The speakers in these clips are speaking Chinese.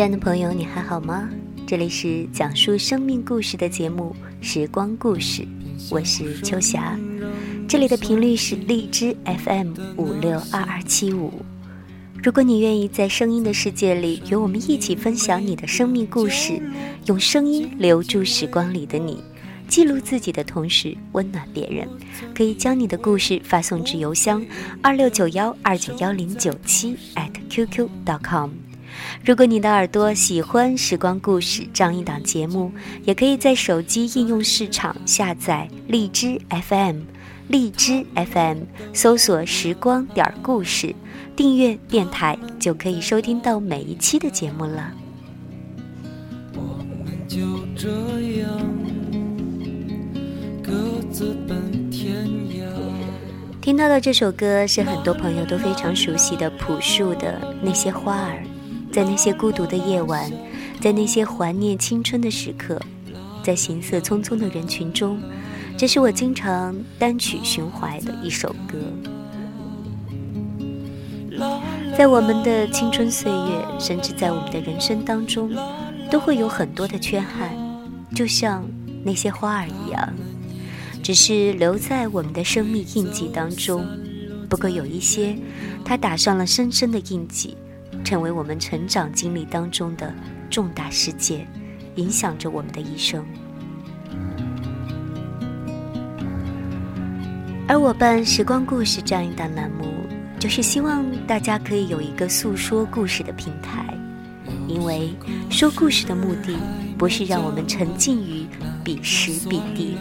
亲爱的朋友，你还好吗？这里是讲述生命故事的节目《时光故事》，我是秋霞。这里的频率是荔枝 FM 五六二二七五。如果你愿意在声音的世界里与我们一起分享你的生命故事，用声音留住时光里的你，记录自己的同时温暖别人，可以将你的故事发送至邮箱二六九幺二九幺零九七 @QQ.com。如果你的耳朵喜欢《时光故事》这样一档节目，也可以在手机应用市场下载荔枝 FM，荔枝 FM 搜索“时光点故事”，订阅电台就可以收听到每一期的节目了。我们就这样各自奔天涯。听到的这首歌是很多朋友都非常熟悉的朴树的《那些花儿》。在那些孤独的夜晚，在那些怀念青春的时刻，在行色匆匆的人群中，这是我经常单曲循环的一首歌。在我们的青春岁月，甚至在我们的人生当中，都会有很多的缺憾，就像那些花儿一样，只是留在我们的生命印记当中。不过有一些，它打上了深深的印记。成为我们成长经历当中的重大事件，影响着我们的一生。而我办《时光故事》这样一档栏目，就是希望大家可以有一个诉说故事的平台。因为说故事的目的，不是让我们沉浸于彼时彼地，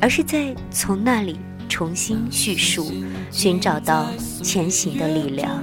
而是在从那里重新叙述，寻找到前行的力量。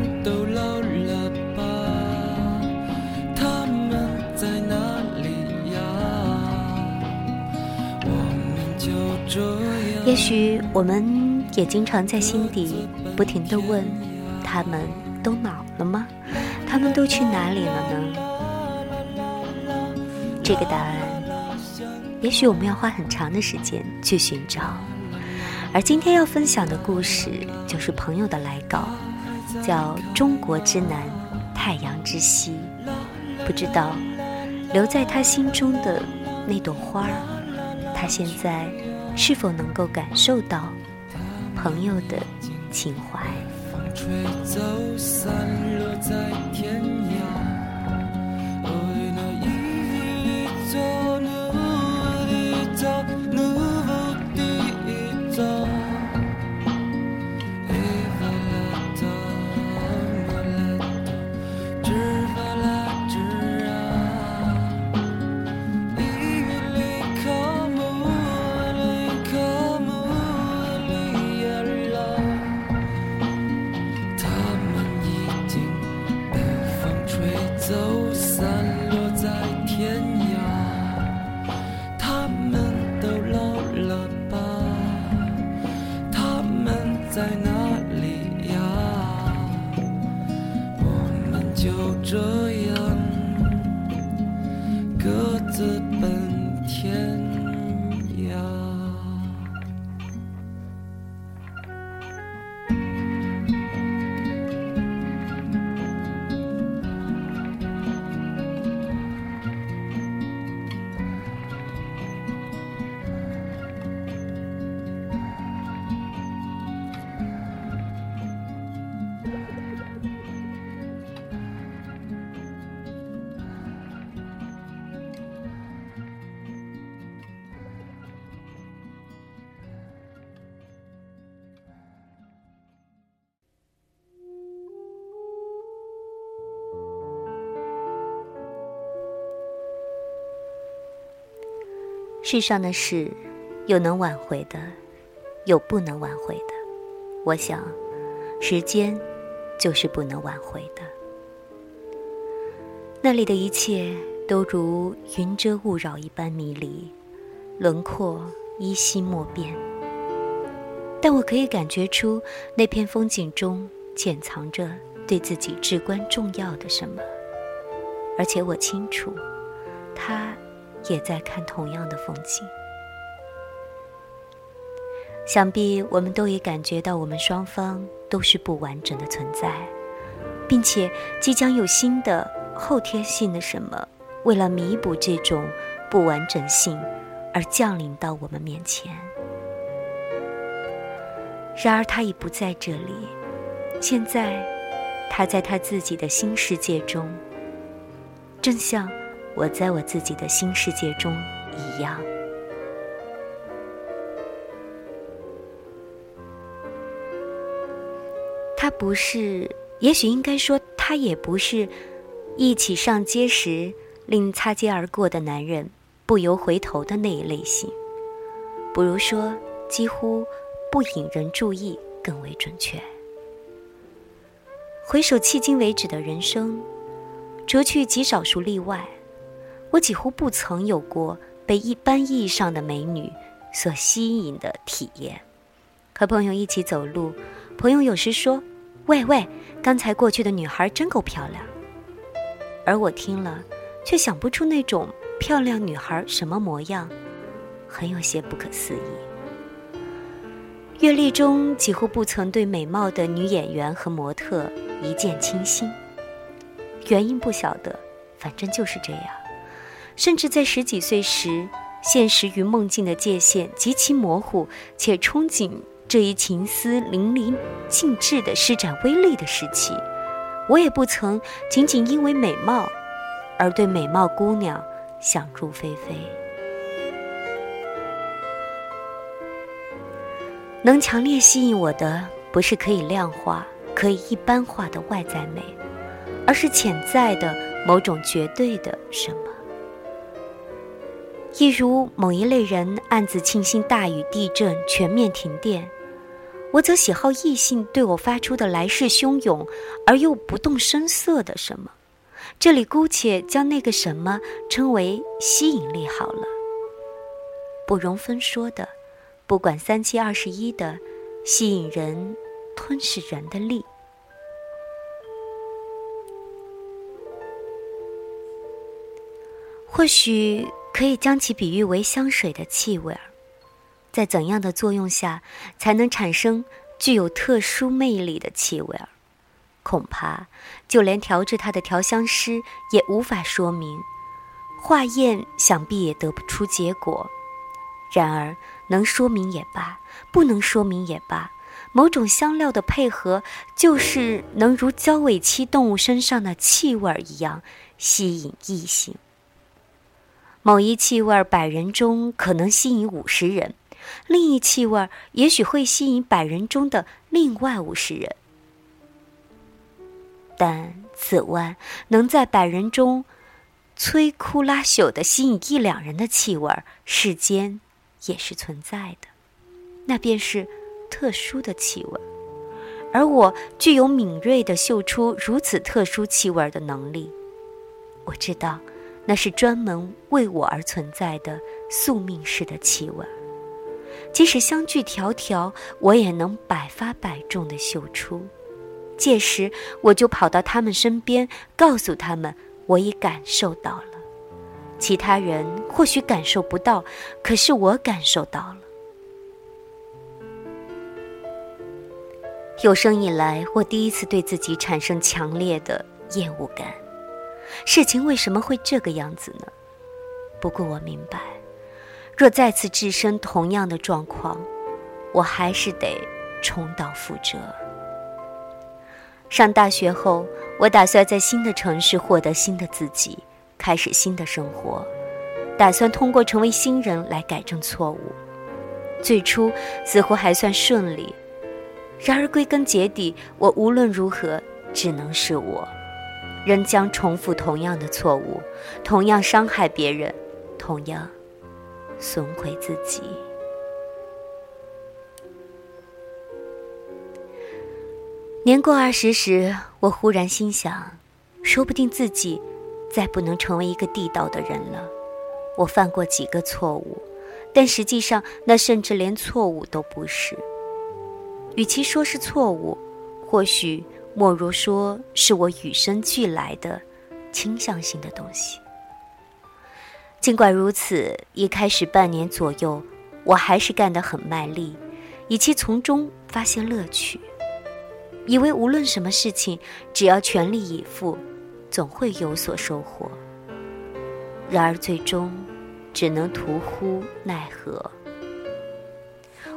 也许我们也经常在心底不停地问：他们都老了吗？他们都去哪里了呢？这个答案，也许我们要花很长的时间去寻找。而今天要分享的故事，就是朋友的来稿，叫《中国之南，太阳之西》。不知道留在他心中的那朵花儿。他现在是否能够感受到朋友的情怀？吹。走散世上的事，有能挽回的，有不能挽回的。我想，时间就是不能挽回的。那里的一切都如云遮雾绕一般迷离，轮廓依稀莫辨。但我可以感觉出那片风景中潜藏着对自己至关重要的什么，而且我清楚，他也在看同样的风景。想必我们都已感觉到，我们双方都是不完整的存在，并且即将有新的后天性的什么，为了弥补这种不完整性而降临到我们面前。然而，他已不在这里。现在，他在他自己的新世界中，正像我在我自己的新世界中一样。他不是，也许应该说，他也不是一起上街时令擦肩而过的男人不由回头的那一类型。不如说，几乎不引人注意更为准确。回首迄今为止的人生，除去极少数例外，我几乎不曾有过被一般意义上的美女所吸引的体验。和朋友一起走路，朋友有时说。喂喂，刚才过去的女孩真够漂亮。而我听了，却想不出那种漂亮女孩什么模样，很有些不可思议。阅历中几乎不曾对美貌的女演员和模特一见倾心，原因不晓得，反正就是这样。甚至在十几岁时，现实与梦境的界限极其模糊，且憧憬。这一情思淋漓尽致的施展威力的时期，我也不曾仅仅因为美貌而对美貌姑娘想入非非。能强烈吸引我的，不是可以量化、可以一般化的外在美，而是潜在的某种绝对的什么。一如某一类人暗自庆幸大雨、地震、全面停电。我则喜好异性对我发出的来势汹涌而又不动声色的什么，这里姑且将那个什么称为吸引力好了。不容分说的，不管三七二十一的，吸引人、吞噬人的力。或许可以将其比喻为香水的气味儿。在怎样的作用下，才能产生具有特殊魅力的气味儿？恐怕就连调制它的调香师也无法说明，化验想必也得不出结果。然而，能说明也罢，不能说明也罢，某种香料的配合，就是能如交尾期动物身上的气味儿一样吸引异性。某一气味百人中可能吸引五十人。另一气味也许会吸引百人中的另外五十人，但此外能在百人中摧枯拉朽的吸引一两人的气味，世间也是存在的。那便是特殊的气味，而我具有敏锐的嗅出如此特殊气味的能力。我知道，那是专门为我而存在的宿命式的气味。即使相距迢迢，我也能百发百中的嗅出。届时，我就跑到他们身边，告诉他们我已感受到了。其他人或许感受不到，可是我感受到了。有生以来，我第一次对自己产生强烈的厌恶感。事情为什么会这个样子呢？不过我明白。若再次置身同样的状况，我还是得重蹈覆辙。上大学后，我打算在新的城市获得新的自己，开始新的生活，打算通过成为新人来改正错误。最初似乎还算顺利，然而归根结底，我无论如何只能是我，仍将重复同样的错误，同样伤害别人，同样。损毁自己。年过二十时，我忽然心想，说不定自己再不能成为一个地道的人了。我犯过几个错误，但实际上那甚至连错误都不是。与其说是错误，或许莫如说是我与生俱来的倾向性的东西。尽管如此，一开始半年左右，我还是干得很卖力，以期从中发现乐趣。以为无论什么事情，只要全力以赴，总会有所收获。然而最终，只能徒呼奈何。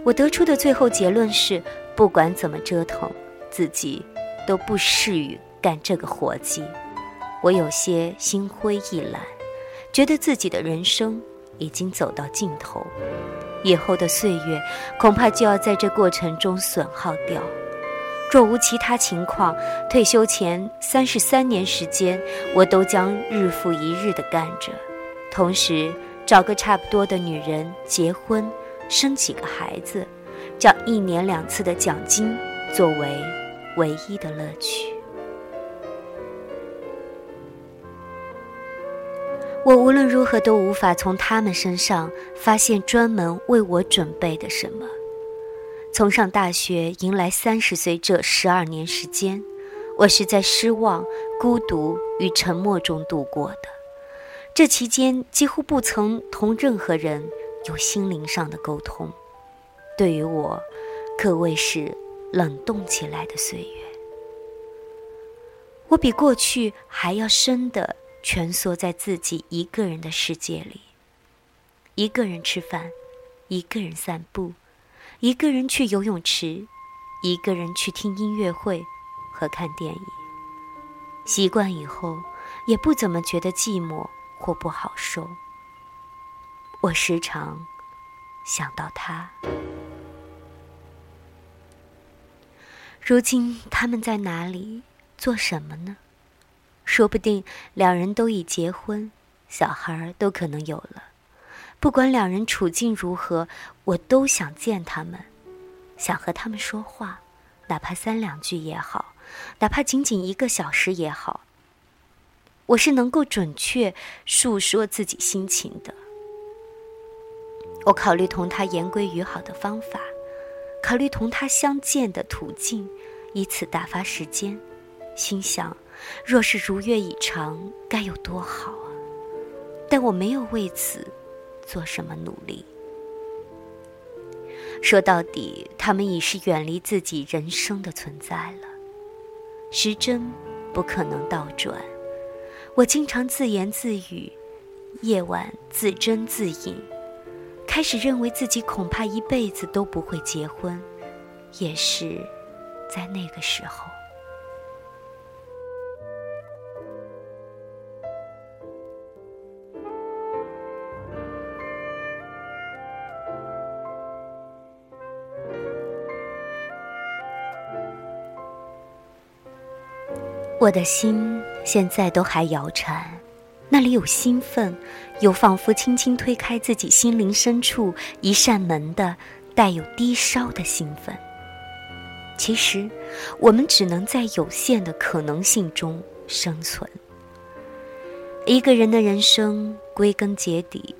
我得出的最后结论是：不管怎么折腾，自己都不适于干这个活计。我有些心灰意懒，觉得自己的人生已经走到尽头，以后的岁月恐怕就要在这过程中损耗掉。若无其他情况，退休前三十三年时间，我都将日复一日地干着，同时找个差不多的女人结婚，生几个孩子，将一年两次的奖金作为唯一的乐趣。我无论如何都无法从他们身上发现专门为我准备的什么。从上大学迎来三十岁这十二年时间，我是在失望、孤独与沉默中度过的。这期间几乎不曾同任何人有心灵上的沟通，对于我，可谓是冷冻起来的岁月。我比过去还要深地蜷缩在自己一个人的世界里，一个人吃饭，一个人散步。一个人去游泳池，一个人去听音乐会和看电影。习惯以后，也不怎么觉得寂寞或不好受。我时常想到他，如今他们在哪里，做什么呢？说不定两人都已结婚，小孩都可能有了。不管两人处境如何，我都想见他们，想和他们说话，哪怕三两句也好，哪怕仅仅一个小时也好。我是能够准确述说自己心情的。我考虑同他言归于好的方法，考虑同他相见的途径，以此打发时间。心想，若是如愿以偿，该有多好啊！但我没有为此。做什么努力？说到底，他们已是远离自己人生的存在了。时针不可能倒转。我经常自言自语，夜晚自斟自饮，开始认为自己恐怕一辈子都不会结婚，也是在那个时候。我的心现在都还摇颤，那里有兴奋，有仿佛轻轻推开自己心灵深处一扇门的带有低烧的兴奋。其实，我们只能在有限的可能性中生存。一个人的人生，归根结底，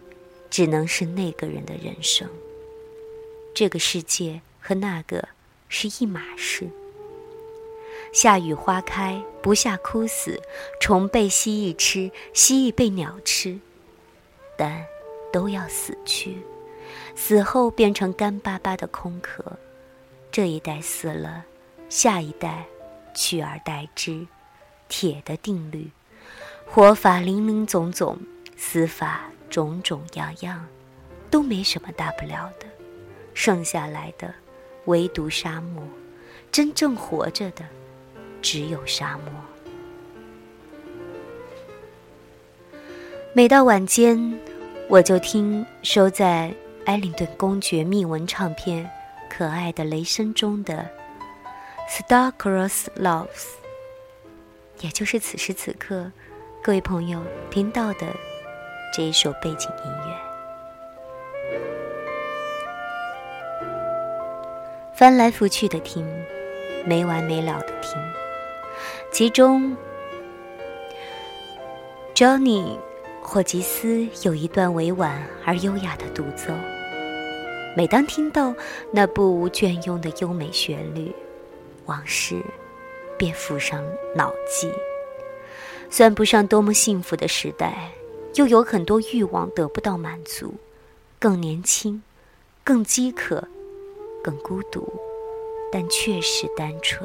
只能是那个人的人生。这个世界和那个是一码事。夏雨花开，不夏枯死；虫被蜥蜴吃，蜥蜴被鸟吃，但都要死去。死后变成干巴巴的空壳。这一代死了，下一代取而代之。铁的定律，活法林林总总，死法种种样样，都没什么大不了的。剩下来的，唯独沙漠。真正活着的。只有沙漠。每到晚间，我就听收在艾灵顿公爵秘闻唱片《可爱的雷声》中的《Starcross Loves》，也就是此时此刻各位朋友听到的这一首背景音乐。翻来覆去的听，没完没了的听。其中，Johnny 霍吉斯有一段委婉而优雅的独奏。每当听到那不无隽永的优美旋律，往事便浮上脑际。算不上多么幸福的时代，又有很多欲望得不到满足，更年轻，更饥渴，更孤独，但确实单纯，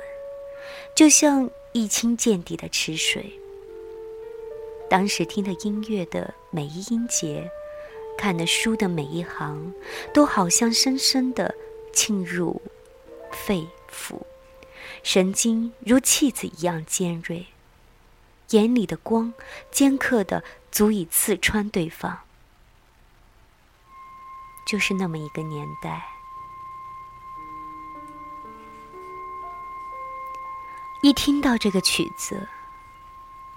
就像一清见底的池水。当时听的音乐的每一音节。看的书的每一行，都好像深深的沁入肺腑，神经如气子一样尖锐，眼里的光尖刻的足以刺穿对方。就是那么一个年代，一听到这个曲子，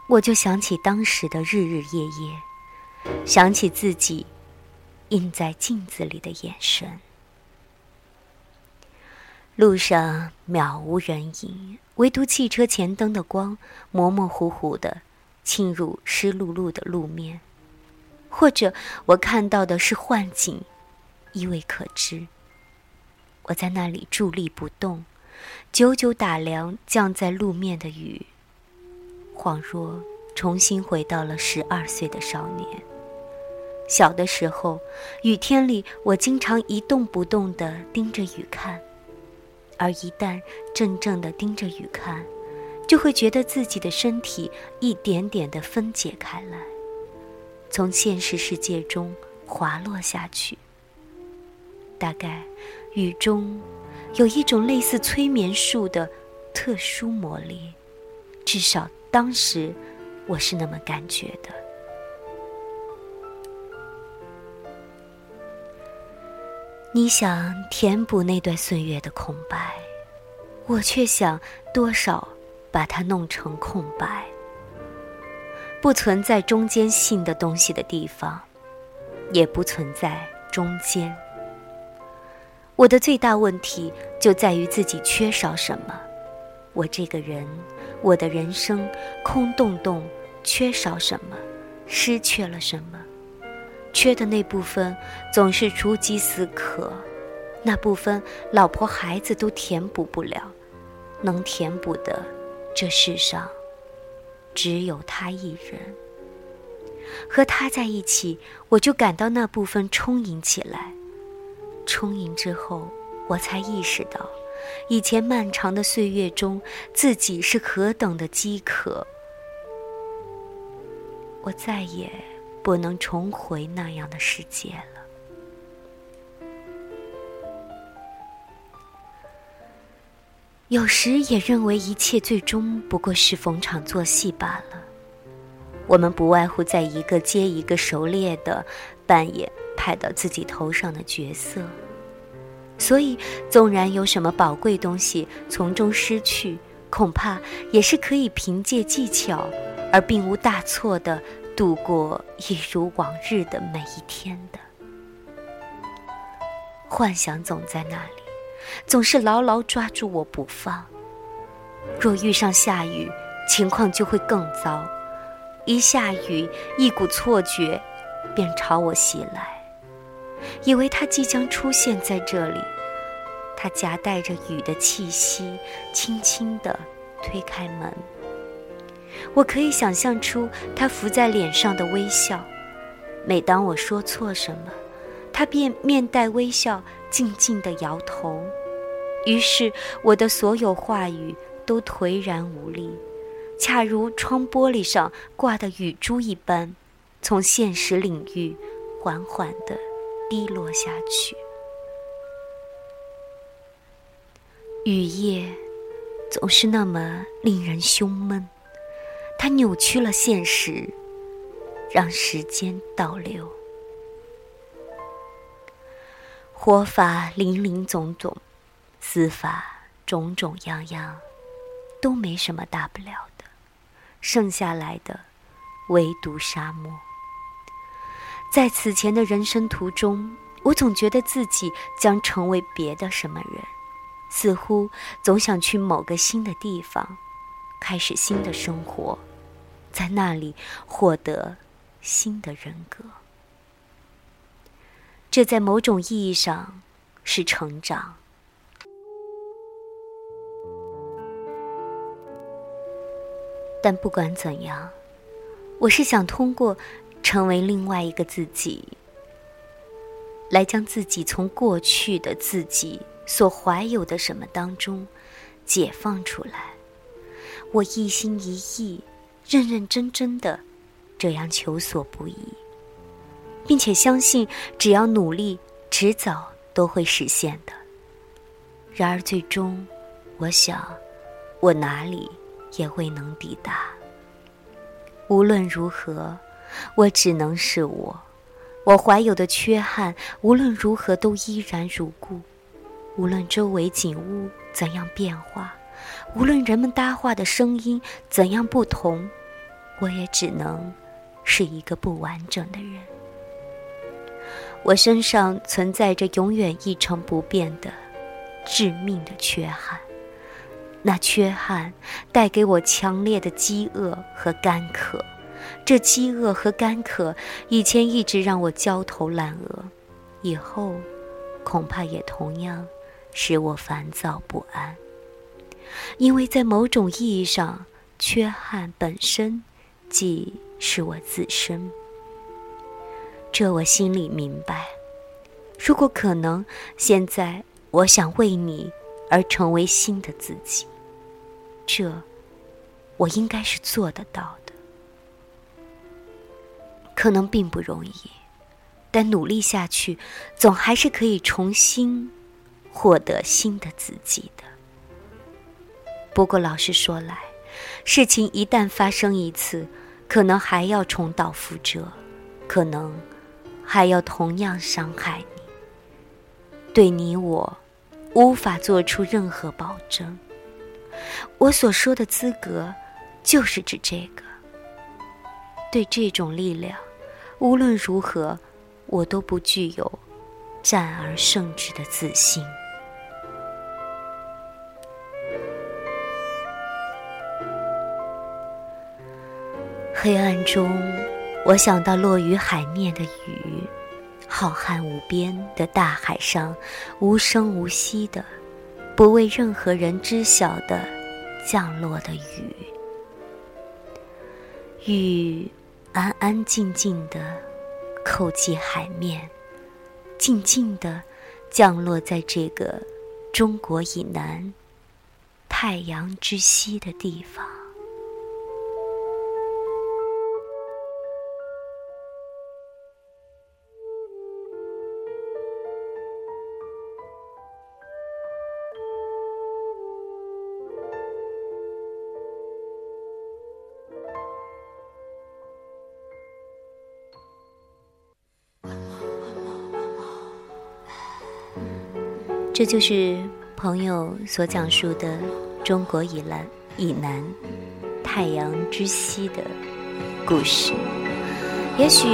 我就想起当时的日日夜夜，想起自己。映在镜子里的眼神。路上渺无人影，唯独汽车前灯的光模模糊糊的侵入湿漉漉的路面，或者我看到的是幻景，亦未可知。我在那里伫立不动，久久打量降在路面的雨，恍若重新回到了十二岁的少年。小的时候，雨天里，我经常一动不动地盯着雨看，而一旦怔怔地盯着雨看，就会觉得自己的身体一点点地分解开来，从现实世界中滑落下去。大概，雨中有一种类似催眠术的特殊魔力，至少当时我是那么感觉的。你想填补那段岁月的空白，我却想多少把它弄成空白。不存在中间性的东西的地方，也不存在中间。我的最大问题就在于自己缺少什么。我这个人，我的人生空洞洞，缺少什么，失去了什么。缺的那部分总是如饥似渴，那部分老婆孩子都填补不了，能填补的，这世上只有他一人。和他在一起，我就感到那部分充盈起来。充盈之后，我才意识到，以前漫长的岁月中，自己是何等的饥渴。我再也。不能重回那样的世界了。有时也认为一切最终不过是逢场作戏罢了。我们不外乎在一个接一个熟练的扮演派到自己头上的角色，所以纵然有什么宝贵东西从中失去，恐怕也是可以凭借技巧而并无大错的。度过一如往日的每一天的幻想总在那里，总是牢牢抓住我不放。若遇上下雨，情况就会更糟。一下雨，一股错觉便朝我袭来，以为他即将出现在这里。他夹带着雨的气息，轻轻地推开门。我可以想象出他浮在脸上的微笑。每当我说错什么，他便面带微笑，静静地摇头。于是我的所有话语都颓然无力，恰如窗玻璃上挂的雨珠一般，从现实领域缓缓地滴落下去。雨夜总是那么令人胸闷。它扭曲了现实，让时间倒流。活法林林总总，死法种种样样，都没什么大不了的。剩下来的，唯独沙漠。在此前的人生途中，我总觉得自己将成为别的什么人，似乎总想去某个新的地方，开始新的生活，在那里获得新的人格。这在某种意义上是成长。但不管怎样，我是想通过成为另外一个自己，来将自己从过去的自己所怀有的什么当中解放出来。我一心一意、认认真真的这样求索不已，并且相信只要努力，迟早都会实现的。然而最终，我想，我哪里？也未能抵达。无论如何，我只能是我。我怀有的缺憾，无论如何都依然如故。无论周围景物怎样变化，无论人们搭话的声音怎样不同，我也只能是一个不完整的人。我身上存在着永远一成不变的致命的缺憾。那缺憾带给我强烈的饥饿和干渴，这饥饿和干渴以前一直让我焦头烂额，以后恐怕也同样使我烦躁不安。因为在某种意义上，缺憾本身即是我自身。这我心里明白。如果可能，现在我想为你而成为新的自己。这，我应该是做得到的。可能并不容易，但努力下去，总还是可以重新获得新的自己的。不过老实说来，事情一旦发生一次，可能还要重蹈覆辙，可能还要同样伤害你。对你我，无法做出任何保证。我所说的资格，就是指这个。对这种力量，无论如何，我都不具有战而胜之的自信。黑暗中，我想到落于海面的雨，浩瀚无边的大海上，无声无息的。不为任何人知晓的降落的雨，雨安安静静的叩击海面，静静的降落在这个中国以南、太阳之西的地方。这就是朋友所讲述的中国以南以南太阳之西的故事。也许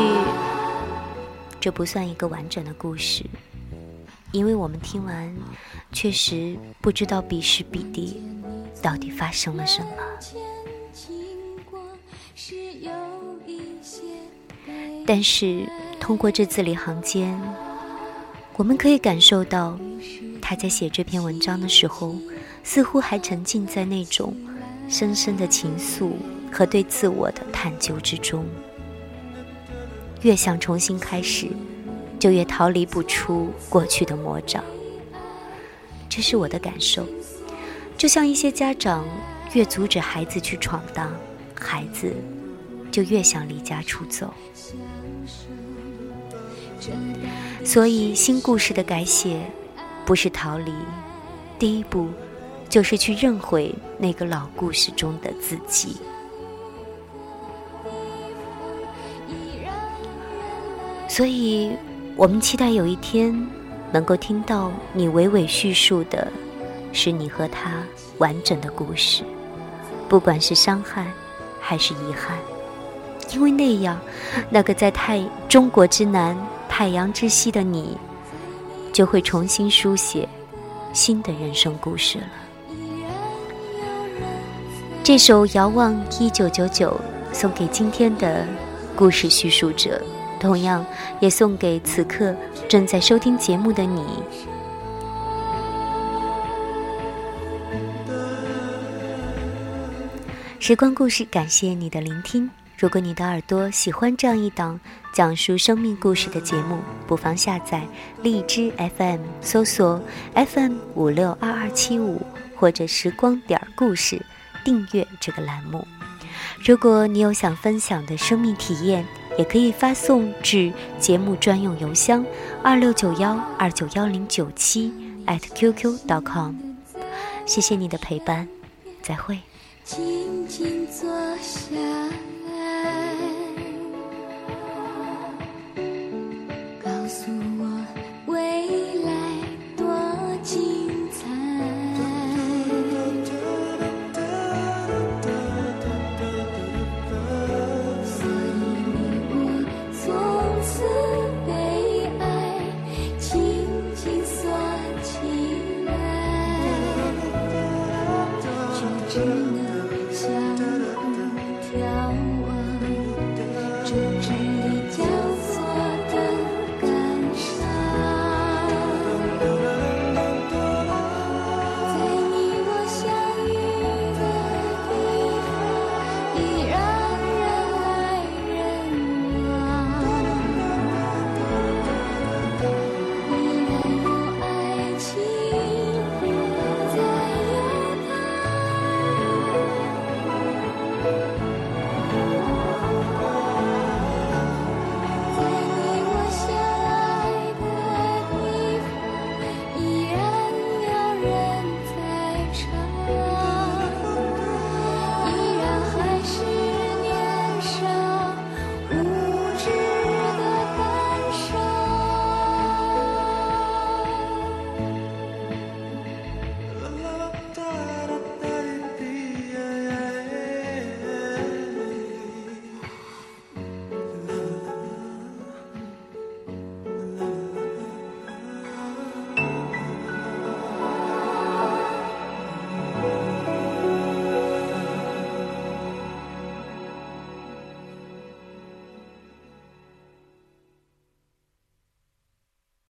这不算一个完整的故事，因为我们听完确实不知道彼时彼地到底发生了什么。但是通过这字里行间，我们可以感受到。他在写这篇文章的时候，似乎还沉浸在那种深深的情愫和对自我的探究之中。越想重新开始，就越逃离不出过去的魔掌。这是我的感受，就像一些家长越阻止孩子去闯荡，孩子就越想离家出走。所以，新故事的改写。不是逃离，第一步就是去认回那个老故事中的自己。所以，我们期待有一天能够听到你娓娓叙述的，是你和他完整的故事，不管是伤害还是遗憾，因为那样，那个在太中国之南、太阳之西的你。就会重新书写新的人生故事了。这首《遥望一九九九》送给今天的故事叙述者，同样也送给此刻正在收听节目的你。时光故事，感谢你的聆听。如果你的耳朵喜欢这样一档讲述生命故事的节目，不妨下载荔枝 FM，搜索 FM 五六二二七五或者时光点儿故事，订阅这个栏目。如果你有想分享的生命体验，也可以发送至节目专用邮箱二六九幺二九幺零九七 @QQ.com。谢谢你的陪伴，再会。静静坐下来。